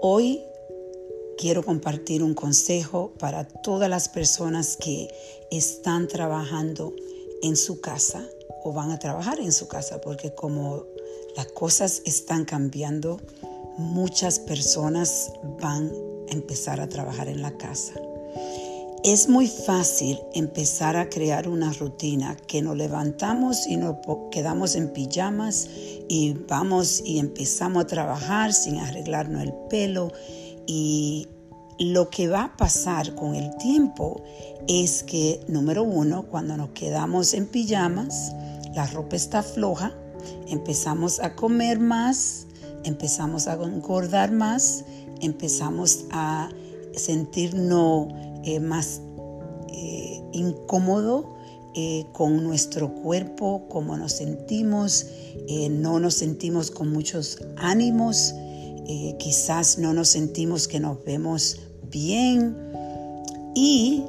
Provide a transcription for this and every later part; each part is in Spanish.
Hoy quiero compartir un consejo para todas las personas que están trabajando en su casa o van a trabajar en su casa, porque como las cosas están cambiando, muchas personas van a empezar a trabajar en la casa. Es muy fácil empezar a crear una rutina que nos levantamos y nos quedamos en pijamas y vamos y empezamos a trabajar sin arreglarnos el pelo. Y lo que va a pasar con el tiempo es que, número uno, cuando nos quedamos en pijamas, la ropa está floja, empezamos a comer más, empezamos a engordar más, empezamos a sentirnos eh, más eh, incómodo eh, con nuestro cuerpo, cómo nos sentimos, no nos sentimos con muchos ánimos, quizás no nos sentimos que nos vemos bien. Y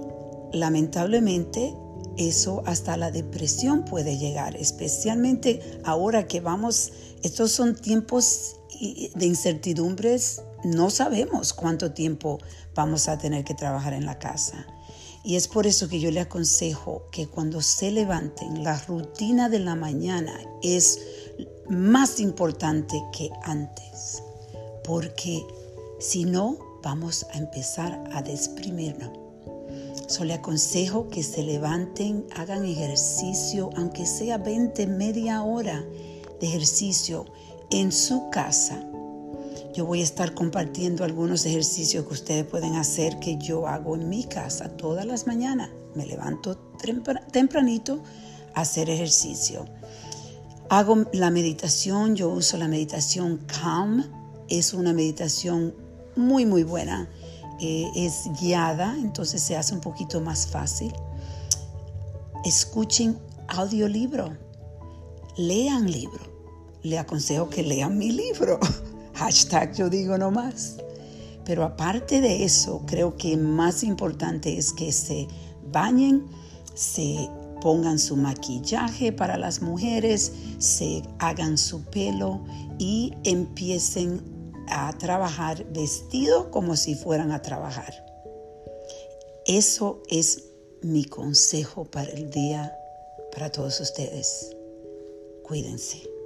lamentablemente eso hasta la depresión puede llegar, especialmente ahora que vamos, estos son tiempos de incertidumbres, no sabemos cuánto tiempo vamos a tener que trabajar en la casa. Y es por eso que yo le aconsejo que cuando se levanten, la rutina de la mañana es más importante que antes, porque si no, vamos a empezar a desprimirnos. So le aconsejo que se levanten, hagan ejercicio, aunque sea 20, media hora de ejercicio en su casa. Yo voy a estar compartiendo algunos ejercicios que ustedes pueden hacer que yo hago en mi casa todas las mañanas. Me levanto tempranito a hacer ejercicio. Hago la meditación, yo uso la meditación Calm. Es una meditación muy, muy buena. Eh, es guiada, entonces se hace un poquito más fácil. Escuchen audiolibro, lean libro. Le aconsejo que lean mi libro. Hashtag yo digo no más. Pero aparte de eso, creo que más importante es que se bañen, se pongan su maquillaje para las mujeres, se hagan su pelo y empiecen a trabajar vestido como si fueran a trabajar. Eso es mi consejo para el día para todos ustedes. Cuídense.